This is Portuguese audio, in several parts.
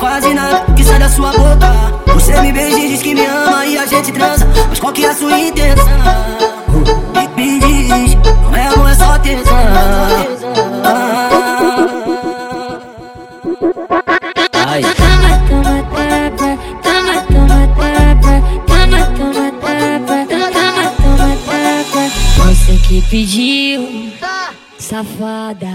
quase nada que sai da sua boca. Você me beija e diz que me ama e a gente transa. Mas qual que é a sua intenção? Me, me diz, não é amor, é só tesão. Ah. Ai. Toma, toma, tapa, toma, toma, tapa, toma, toma, tapa, toma, toma, tapa. Você que pediu, safada.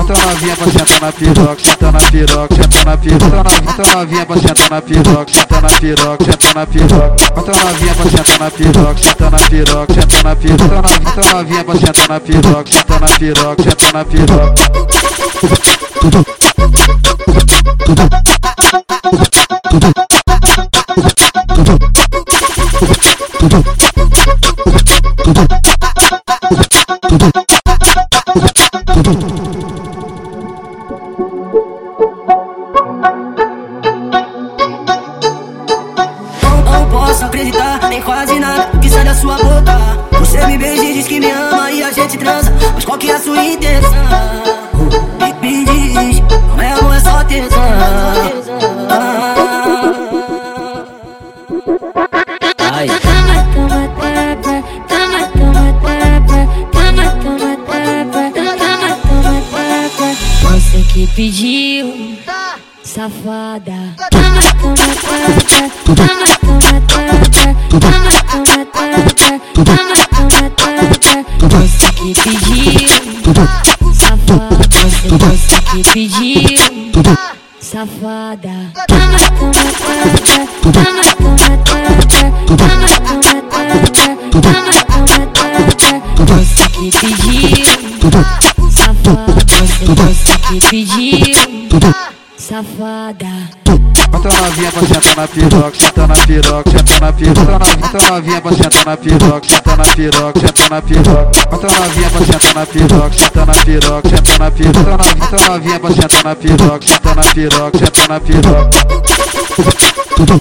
Bota novinha pra sentar na piroca, senta na piroca, senta na piroca. Bota novinha pra sentar na piroca, senta na piroca, senta na piroca. Bota novinha pra sentar na piroca, senta na piroca, senta na piroca. Bota novinha pra sentar na piroca, senta na piroca, senta na piroca. Nem quase nada que sai da sua boca. Você me beija e diz que me ama e a gente transa. Mas qual que é a sua intenção? Me, me diz, não é amor, é só tesão. Ai. Toma, toma, tapa, toma, toma, tapa, toma, toma, tapa, toma, toma, tapa. Você que pediu, safada. Você que pediu, safada. Você, que pediu, safada. Você que pediu, safada. Você que pediu, safada. Bota novinha pra sentar na piroca, senta na piroca, senta na piroca. Bota novinha pra sentar na piroca, senta na piroca, senta na piroca. Bota novinha pra sentar na piroca, senta na piroca, senta na piroca. Bota novinha pra sentar na piroca, senta na piroca, senta na piroca. Tudo.